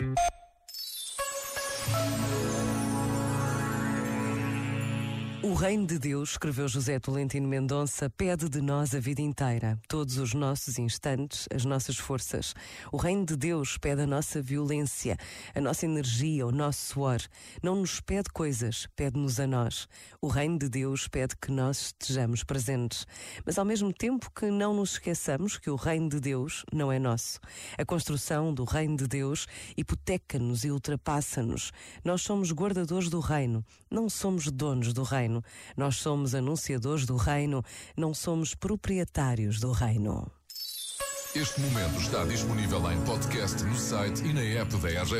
you O reino de Deus, escreveu José Tolentino Mendonça, pede de nós a vida inteira, todos os nossos instantes, as nossas forças. O reino de Deus pede a nossa violência, a nossa energia, o nosso suor. Não nos pede coisas, pede-nos a nós. O reino de Deus pede que nós estejamos presentes, mas ao mesmo tempo que não nos esqueçamos que o reino de Deus não é nosso. A construção do reino de Deus hipoteca-nos e ultrapassa-nos. Nós somos guardadores do reino, não somos donos do reino reino. Nós somos anunciadores do reino, não somos proprietários do reino. Este momento está disponível em podcast no site e na app da.